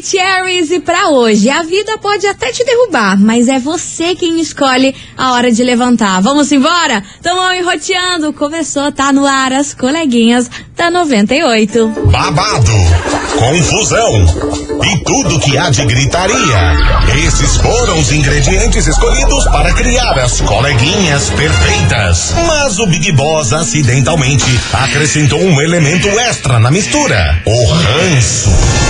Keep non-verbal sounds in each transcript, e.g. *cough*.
Maravicheries e pra hoje, a vida pode até te derrubar, mas é você quem escolhe a hora de levantar. Vamos embora? Tamo enroteando, começou, tá no ar as coleguinhas da 98. Babado, confusão e tudo que há de gritaria. Esses foram os ingredientes escolhidos para criar as coleguinhas perfeitas. Mas o Big Boss acidentalmente acrescentou um elemento extra na mistura: o ranço.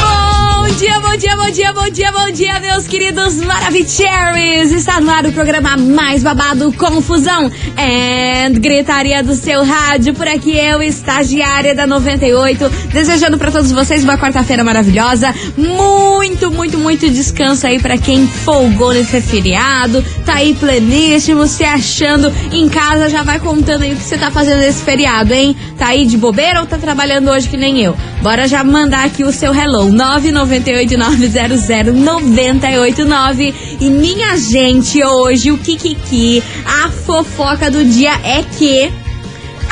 Bom dia, bom dia, bom dia, bom dia, bom dia, meus queridos Maravicheries! Está no ar o programa mais babado Confusão and Gritaria do seu rádio. Por aqui eu, estagiária da 98, desejando para todos vocês uma quarta-feira maravilhosa. Muito, muito, muito descanso aí para quem folgou nesse feriado. Tá aí pleníssimo, se achando em casa, já vai contando aí o que você tá fazendo nesse feriado, hein? Tá aí de bobeira ou tá trabalhando hoje que nem eu? Bora já mandar aqui o seu hello, 999 989 E minha gente, hoje o Kikiki, a fofoca do dia é que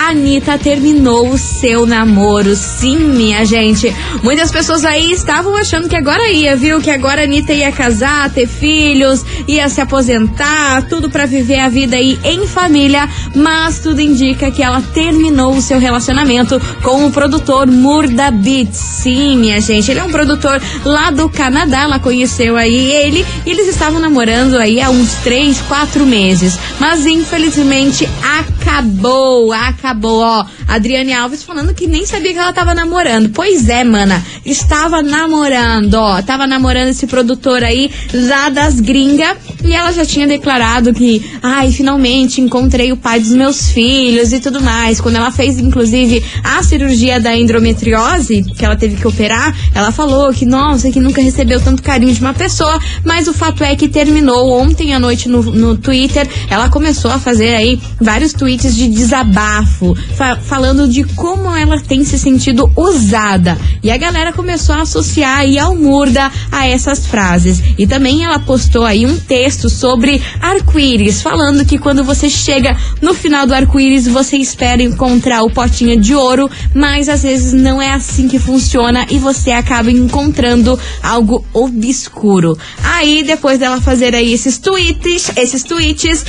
Anitta terminou o seu namoro. Sim, minha gente. Muitas pessoas aí estavam achando que agora ia, viu? Que agora a Anitta ia casar, ter filhos, ia se aposentar, tudo para viver a vida aí em família. Mas tudo indica que ela terminou o seu relacionamento com o produtor Murda Beats. Sim, minha gente. Ele é um produtor lá do Canadá. Ela conheceu aí ele e eles estavam namorando aí há uns três, quatro meses. Mas infelizmente acabou, acabou acabou, ó. Adriane Alves falando que nem sabia que ela tava namorando. Pois é, mana. Estava namorando, ó. Tava namorando esse produtor aí, lá das gringas. E ela já tinha declarado que, ai, finalmente encontrei o pai dos meus filhos e tudo mais. Quando ela fez, inclusive, a cirurgia da endometriose, que ela teve que operar, ela falou que, nossa, que nunca recebeu tanto carinho de uma pessoa. Mas o fato é que terminou ontem à noite no, no Twitter. Ela começou a fazer aí vários tweets de desabafo fa falando de como ela tem se sentido usada. E a galera começou a associar aí ao Murda a essas frases. E também ela postou aí um texto sobre arco-íris, falando que quando você chega no final do arco-íris, você espera encontrar o potinho de ouro, mas às vezes não é assim que funciona e você acaba encontrando algo obscuro. Aí, depois dela fazer aí esses tweets, esses tweets,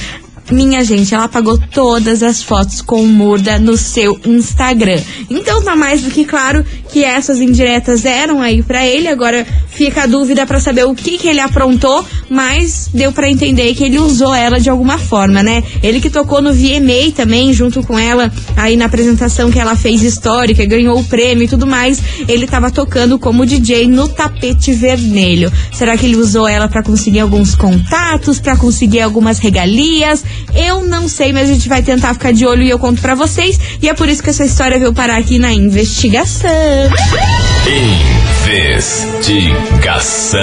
minha gente, ela apagou todas as fotos com Murda no seu Instagram. Então tá mais do que claro que essas indiretas eram aí para ele. Agora fica a dúvida para saber o que que ele aprontou, mas deu para entender que ele usou ela de alguma forma, né? Ele que tocou no VMA também junto com ela aí na apresentação que ela fez histórica, ganhou o prêmio e tudo mais. Ele tava tocando como DJ no tapete vermelho. Será que ele usou ela para conseguir alguns contatos, para conseguir algumas regalias? Eu não sei, mas a gente vai tentar ficar de olho e eu conto para vocês. E é por isso que essa história veio parar aqui na investigação. Investigação.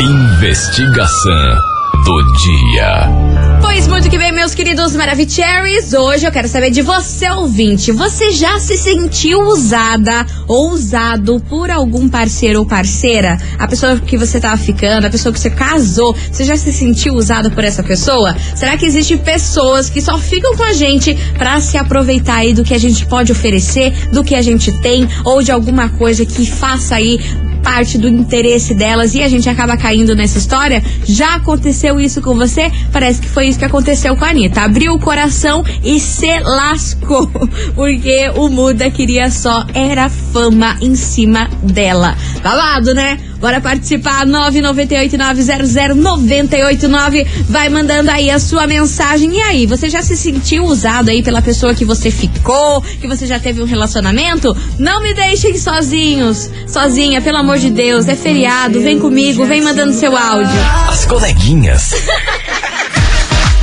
Investigação do dia. Pois muito que bem, meus queridos Maravicheries. Hoje eu quero saber de você, ouvinte. Você já se sentiu usada ou usado por algum parceiro ou parceira? A pessoa que você tava ficando, a pessoa que você casou, você já se sentiu usada por essa pessoa? Será que existem pessoas que só ficam com a gente para se aproveitar aí do que a gente pode oferecer, do que a gente tem ou de alguma coisa que faça aí parte do interesse delas e a gente acaba caindo nessa história. Já aconteceu isso com você? Parece que foi isso que aconteceu com a Anitta. Abriu o coração e se lascou. *laughs* Porque o Muda queria só era fama em cima dela. Babado, né? Bora participar, 998-900-989. Vai mandando aí a sua mensagem. E aí, você já se sentiu usado aí pela pessoa que você ficou, que você já teve um relacionamento? Não me deixem sozinhos, sozinha, pelo amor de Deus. É feriado, vem comigo, vem mandando seu áudio. As coleguinhas. *laughs*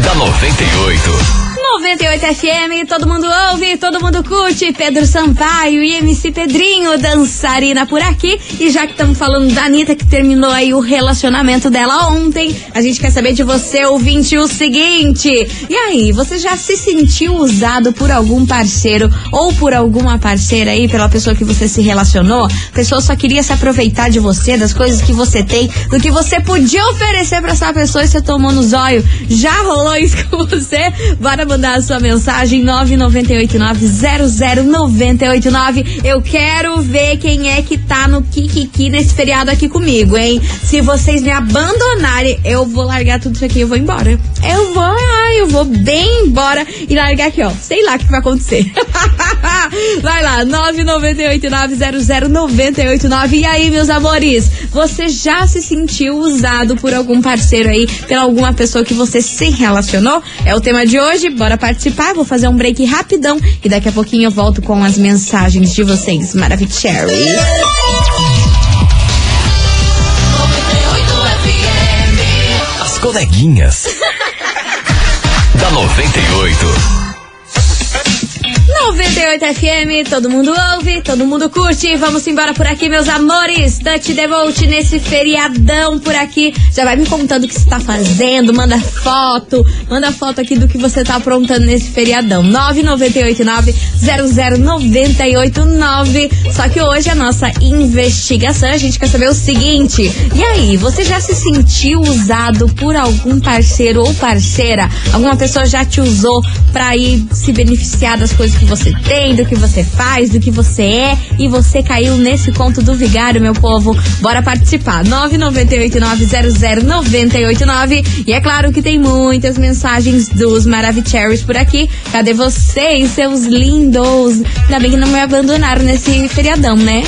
da 98. 98 FM, todo mundo ouve, todo mundo curte. Pedro Sampaio e MC Pedrinho, dançarina por aqui. E já que estamos falando da Anitta, que terminou aí o relacionamento dela ontem, a gente quer saber de você, ouvinte, o seguinte. E aí, você já se sentiu usado por algum parceiro ou por alguma parceira aí, pela pessoa que você se relacionou? A pessoa só queria se aproveitar de você, das coisas que você tem, do que você podia oferecer para essa pessoa e você tomou no zóio. Já rolou isso com você? Bora mandar a sua mensagem 998900989. Eu quero ver quem é que tá no Kikiki nesse feriado aqui comigo, hein? Se vocês me abandonarem, eu vou largar tudo isso aqui e vou embora. Eu vou, eu vou bem embora e largar aqui, ó. Sei lá o que vai acontecer. *laughs* vai lá, 998900989. E aí, meus amores, você já se sentiu usado por algum parceiro aí, pela alguma pessoa que você se relacionou? É o tema de hoje, bora participar. Vou fazer um break rapidão e daqui a pouquinho eu volto com as mensagens de vocês. Maravilhoso. As coleguinhas. *laughs* da 98. 98 FM, todo mundo ouve, todo mundo curte. Vamos embora por aqui, meus amores. Dutch Devolt nesse feriadão por aqui. Já vai me contando o que você tá fazendo, manda foto, manda foto aqui do que você tá aprontando nesse feriadão. 998900989. Só que hoje a nossa investigação, a gente quer saber o seguinte: e aí, você já se sentiu usado por algum parceiro ou parceira? Alguma pessoa já te usou pra ir se beneficiar das coisas que você tem, do que você faz, do que você é e você caiu nesse conto do vigário, meu povo. Bora participar. 998900989 e é claro que tem muitas mensagens dos Maravicheries por aqui. Cadê vocês, seus lindos? Ainda bem que não me abandonaram nesse feriadão, né?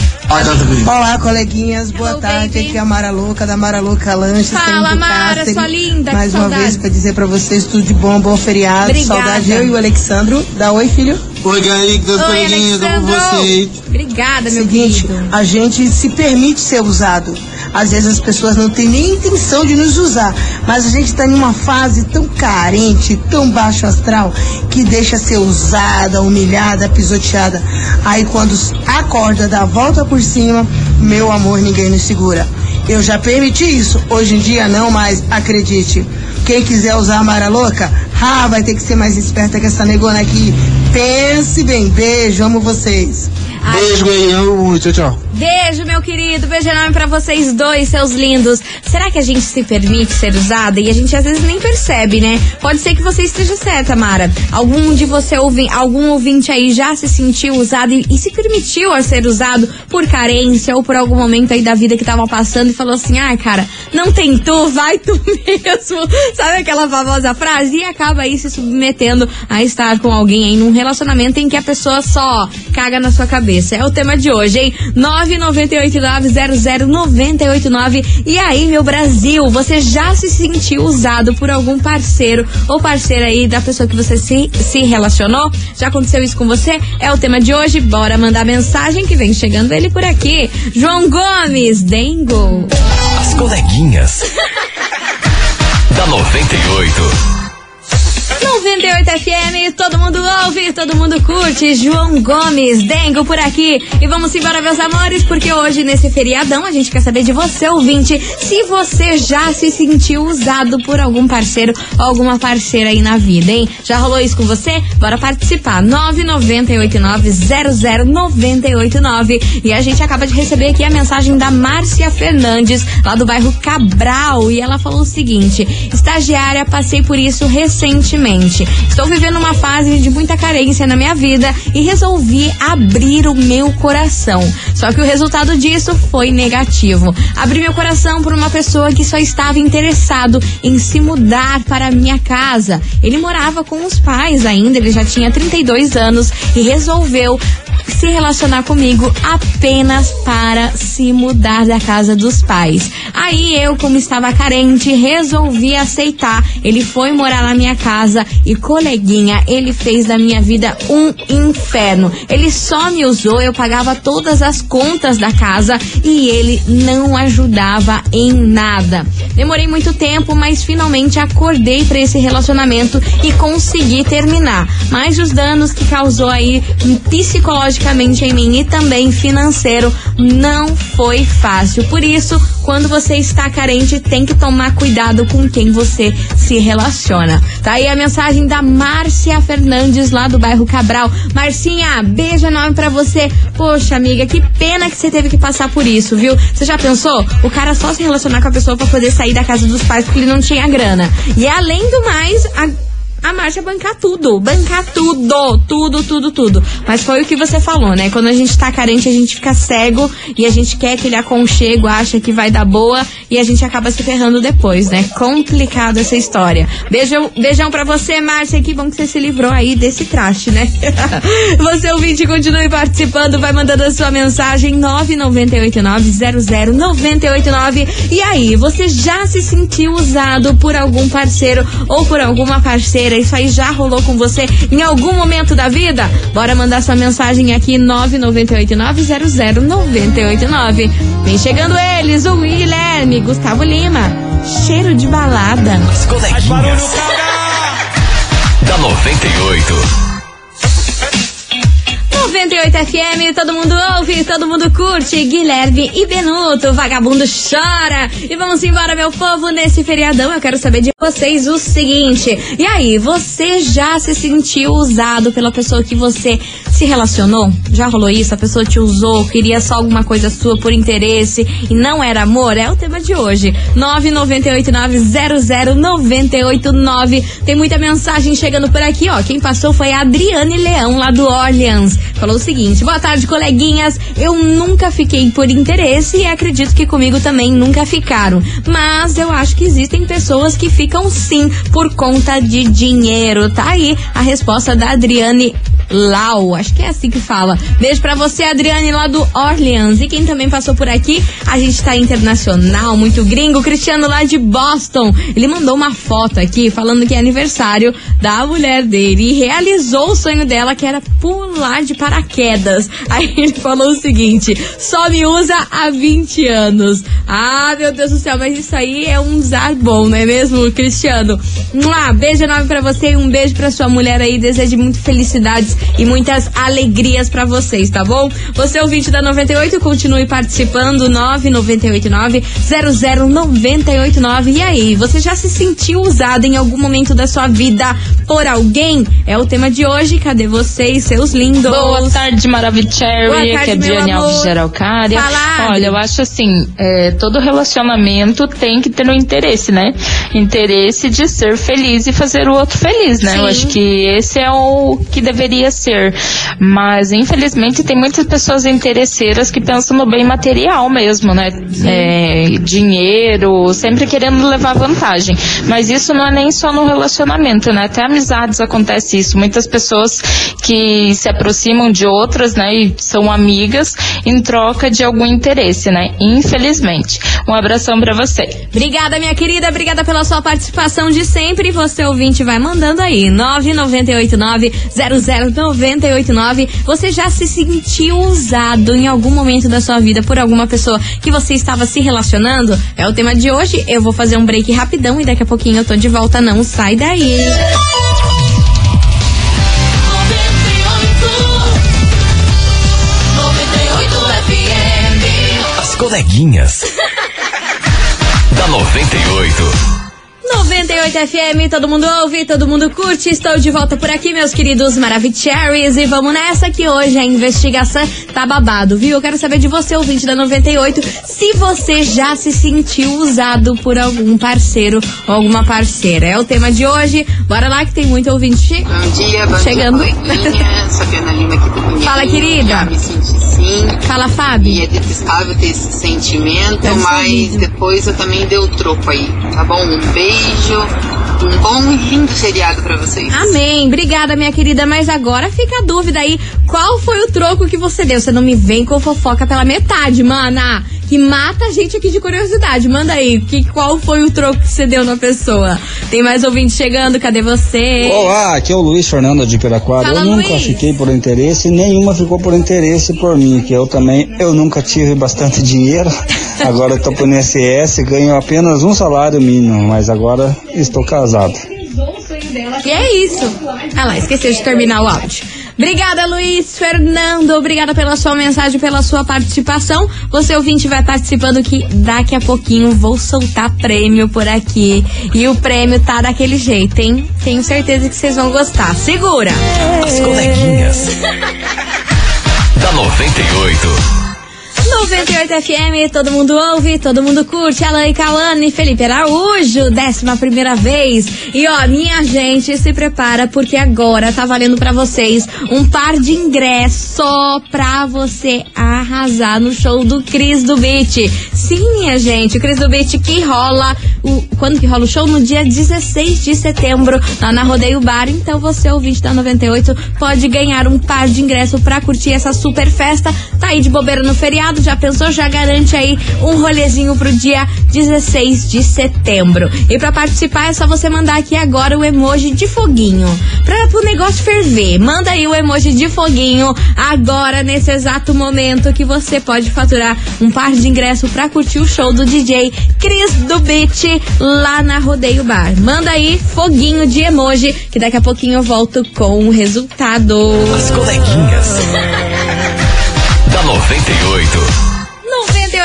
Olá, coleguinhas, boa Hello, tarde. baby. Aqui é a Mara Louca, da Mara Louca Lanches. Fala, Mara, cárcere. sua linda, Mais que uma saudade. vez pra dizer pra vocês tudo de bom, bom feriado. Obrigada. Saudade eu e o Alexandro. Dá oi, filho. Oi, Gaíca, Oi, coleguinhas, como Alexandro. vocês? Obrigada, meu Seguinte, querido. a gente se permite ser usado. Às vezes as pessoas não têm nem intenção de nos usar, mas a gente tá em uma fase tão carente, tão baixo astral, que deixa ser usada, humilhada, pisoteada. Aí quando acorda, dá a volta por cima, meu amor, ninguém nos segura. Eu já permiti isso, hoje em dia não mais, acredite. Quem quiser usar a Mara Louca, ah, vai ter que ser mais esperta que essa negona aqui. Pense bem, beijo, amo vocês. Beijo, Gaíca, tchau, tchau. Beijo, meu querido. Beijo enorme pra vocês dois, seus lindos. Será que a gente se permite ser usada e a gente às vezes nem percebe, né? Pode ser que você esteja certa, Mara. Algum de você ouvi, algum ouvinte aí já se sentiu usado e, e se permitiu a ser usado por carência ou por algum momento aí da vida que tava passando e falou assim: "Ah, cara, não tem tu, vai tu *laughs* mesmo". Sabe aquela famosa frase? E acaba aí se submetendo a estar com alguém aí num relacionamento em que a pessoa só caga na sua cabeça. É o tema de hoje, hein? 998900989. E aí, meu Brasil, você já se sentiu usado por algum parceiro ou parceira aí da pessoa que você se, se relacionou? Já aconteceu isso com você? É o tema de hoje. Bora mandar mensagem que vem chegando ele por aqui. João Gomes, Dengo. As coleguinhas. *laughs* da 98. 98 FM, todo mundo ouve, todo mundo curte. João Gomes, Dengo por aqui. E vamos embora, meus amores, porque hoje, nesse feriadão, a gente quer saber de você, ouvinte, se você já se sentiu usado por algum parceiro ou alguma parceira aí na vida, hein? Já rolou isso com você? Bora participar. 998900989. E a gente acaba de receber aqui a mensagem da Márcia Fernandes, lá do bairro Cabral. E ela falou o seguinte: estagiária, passei por isso recentemente. Estou vivendo uma fase de muita carência na minha vida e resolvi abrir o meu coração. Só que o resultado disso foi negativo. Abri meu coração por uma pessoa que só estava interessado em se mudar para a minha casa. Ele morava com os pais ainda, ele já tinha 32 anos e resolveu se relacionar comigo apenas para se mudar da casa dos pais. Aí eu, como estava carente, resolvi aceitar. Ele foi morar na minha casa e, coleguinha, ele fez da minha vida um inferno. Ele só me usou, eu pagava todas as contas da casa e ele não ajudava em nada. Demorei muito tempo, mas finalmente acordei para esse relacionamento e consegui terminar. Mas os danos que causou aí psicologicamente em mim e também financeiro não foi fácil. Por isso, quando você está carente, tem que tomar cuidado com quem você se relaciona. Tá aí a mensagem da Márcia Fernandes, lá do bairro Cabral. Marcinha, beijo enorme pra você. Poxa, amiga, que pena que você teve que passar por isso, viu? Você já pensou? O cara só se relacionar com a pessoa pra poder sair da casa dos pais porque ele não tinha grana. E além do mais, a a Márcia bancar tudo, bancar tudo, tudo, tudo, tudo. Mas foi o que você falou, né? Quando a gente tá carente, a gente fica cego e a gente quer aquele aconchego, acha que vai dar boa e a gente acaba se ferrando depois, né? Complicado essa história. Beijão, beijão pra você, Márcia. Que bom que você se livrou aí desse traste, né? *laughs* você ouvinte, continue participando, vai mandando a sua mensagem 998900989. E aí, você já se sentiu usado por algum parceiro ou por alguma parceira? Isso aí já rolou com você em algum momento da vida? Bora mandar sua mensagem aqui 998900989. Vem chegando eles, o Guilherme, Gustavo Lima. Cheiro de balada. As coleguinhas. Da 98. 98 FM, todo mundo ouve, todo mundo curte. Guilherme e Benuto, vagabundo chora. E vamos embora, meu povo, nesse feriadão. Eu quero saber de vocês o seguinte: e aí, você já se sentiu usado pela pessoa que você se relacionou? Já rolou isso? A pessoa te usou, queria só alguma coisa sua por interesse e não era amor? É o tema de hoje. 998900989. Tem muita mensagem chegando por aqui, ó. Quem passou foi a Adriane Leão, lá do Orleans. Falou o seguinte: boa tarde, coleguinhas. Eu nunca fiquei por interesse e acredito que comigo também nunca ficaram. Mas eu acho que existem pessoas que ficam sim por conta de dinheiro. Tá aí a resposta da Adriane Lau, acho que é assim que fala. Beijo pra você, Adriane, lá do Orleans. E quem também passou por aqui, a gente tá internacional, muito gringo, Cristiano lá de Boston. Ele mandou uma foto aqui falando que é aniversário da mulher dele e realizou o sonho dela, que era pular de paraquedas. *laughs* Aí ele falou o seguinte: só me usa há 20 anos. Ah, meu Deus do céu, mas isso aí é um zar bom, não é mesmo, Cristiano? Um beijo enorme pra você e um beijo pra sua mulher aí. Desejo muito felicidades e muitas alegrias para vocês, tá bom? Você é ouvinte da 98, continue participando, 9989-00989. E aí, você já se sentiu usado em algum momento da sua vida por alguém? É o tema de hoje, cadê vocês, seus lindos? Boa tarde, Maravicherry, que é Diane. Alves Adri. Olha, eu acho assim, é, todo relacionamento tem que ter um interesse, né? Interesse de ser feliz e fazer o outro feliz, né? Sim. Eu acho que esse é o que deveria ser. Mas, infelizmente, tem muitas pessoas interesseiras que pensam no bem material mesmo, né? É, dinheiro, sempre querendo levar vantagem. Mas isso não é nem só no relacionamento, né? Até amizades acontece isso. Muitas pessoas que se aproximam de outras, né? E são amigas em troca de algum interesse, né? Infelizmente. Um abração pra você. Obrigada, minha querida. Obrigada pela sua participação de sempre. Você, ouvinte, vai mandando aí. 998900989. Você já se sentiu usado em algum momento da sua vida por alguma pessoa que você estava se relacionando? É o tema de hoje. Eu vou fazer um break rapidão e daqui a pouquinho eu tô de volta. Não sai daí. As coleguinhas. *laughs* da 98. 98 FM, todo mundo ouve, todo mundo curte. Estou de volta por aqui, meus queridos Maravicheries. E vamos nessa que hoje a investigação tá babado, viu? Eu quero saber de você, ouvinte da 98, se você já se sentiu usado por algum parceiro ou alguma parceira. É o tema de hoje. Bora lá que tem muito ouvinte. Bom dia, bom Chegando. dia, *laughs* Lima aqui do. Fala, querida. Já me senti sim. Fala, E Fábio. é detestável ter esse sentimento, Deve ser mas depois eu também dei o troco aí, tá bom? Um beijo Um bom e lindo feriado pra vocês. Amém. Obrigada, minha querida. Mas agora fica a dúvida aí. Qual foi o troco que você deu? Você não me vem com fofoca pela metade, mana. Que mata a gente aqui de curiosidade. Manda aí. Que, qual foi o troco que você deu na pessoa? Tem mais ouvinte chegando. Cadê você? Olá, aqui é o Luiz Fernando de Piraquara. Fala, eu nunca Luiz. fiquei por interesse, nenhuma ficou por interesse por mim, que eu também, eu nunca tive bastante *laughs* dinheiro. Agora estou por INSS, ganho apenas um salário mínimo, mas agora estou casado. E é isso. Ah lá, esqueci de terminar o áudio. Obrigada, Luiz Fernando. Obrigada pela sua mensagem, pela sua participação. Você ouvinte vai participando que daqui a pouquinho vou soltar prêmio por aqui. E o prêmio tá daquele jeito, hein? Tenho certeza que vocês vão gostar. Segura! As coleguinhas. *laughs* da 98. 98 FM, todo mundo ouve, todo mundo curte. Alan e Cauane, Felipe Araújo, décima primeira vez. E ó, minha gente, se prepara porque agora tá valendo pra vocês um par de ingressos pra você arrasar no show do Cris do Beat. Sim, minha gente, o Cris do Beat que rola. O, quando que rola o show? No dia 16 de setembro, lá na Rodeio Bar. Então você, ouvinte da 98, pode ganhar um par de ingressos pra curtir essa super festa. Tá aí de bobeira no feriado, já pensou? Já garante aí um rolezinho pro dia 16 de setembro. E pra participar é só você mandar aqui agora o emoji de foguinho. Pra o negócio ferver, manda aí o emoji de foguinho agora, nesse exato momento, que você pode faturar um par de ingresso pra curtir o show do DJ Cris do Beat lá na Rodeio Bar. Manda aí foguinho de emoji, que daqui a pouquinho eu volto com o resultado. As coleguinhas. Da 98.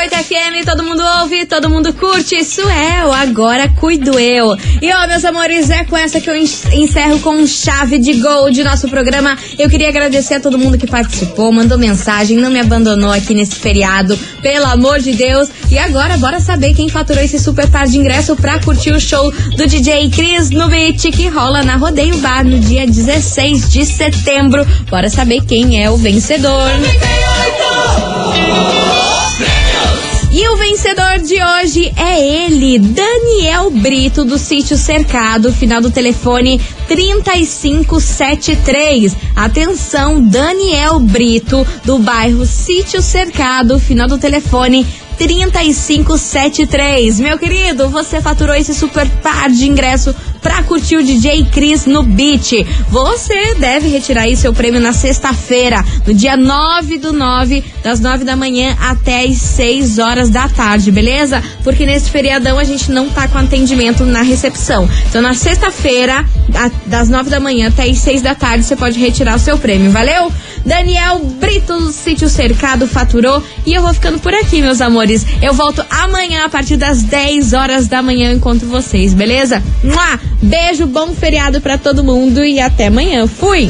98 FM, todo mundo ouve, todo mundo curte. Isso é o Agora Cuido Eu. E ó, meus amores, é com essa que eu encerro com chave de gol de nosso programa. Eu queria agradecer a todo mundo que participou, mandou mensagem, não me abandonou aqui nesse feriado, pelo amor de Deus. E agora, bora saber quem faturou esse super par de ingresso pra curtir o show do DJ Cris Beach que rola na Rodeio Bar no dia 16 de setembro. Bora saber quem é o vencedor. 98! É ele, Daniel Brito, do sítio Cercado, final do telefone 3573. Atenção, Daniel Brito, do bairro Sítio Cercado, final do telefone 3573. Meu querido, você faturou esse super par de ingresso pra curtir o DJ Cris no Beat. Você deve retirar aí seu prêmio na sexta-feira, no dia 9 do 9, das 9 da manhã até as 6 horas da tarde, beleza? Porque nesse feriadão a gente não tá com atendimento na recepção. Então na sexta-feira, das 9 da manhã até as 6 da tarde, você pode retirar o seu prêmio, valeu? Daniel Brito, Sítio Cercado, faturou. E eu vou ficando por aqui, meus amores. Eu volto amanhã a partir das 10 horas da manhã. Eu encontro vocês, beleza? Mua! Beijo, bom feriado pra todo mundo e até amanhã. Fui!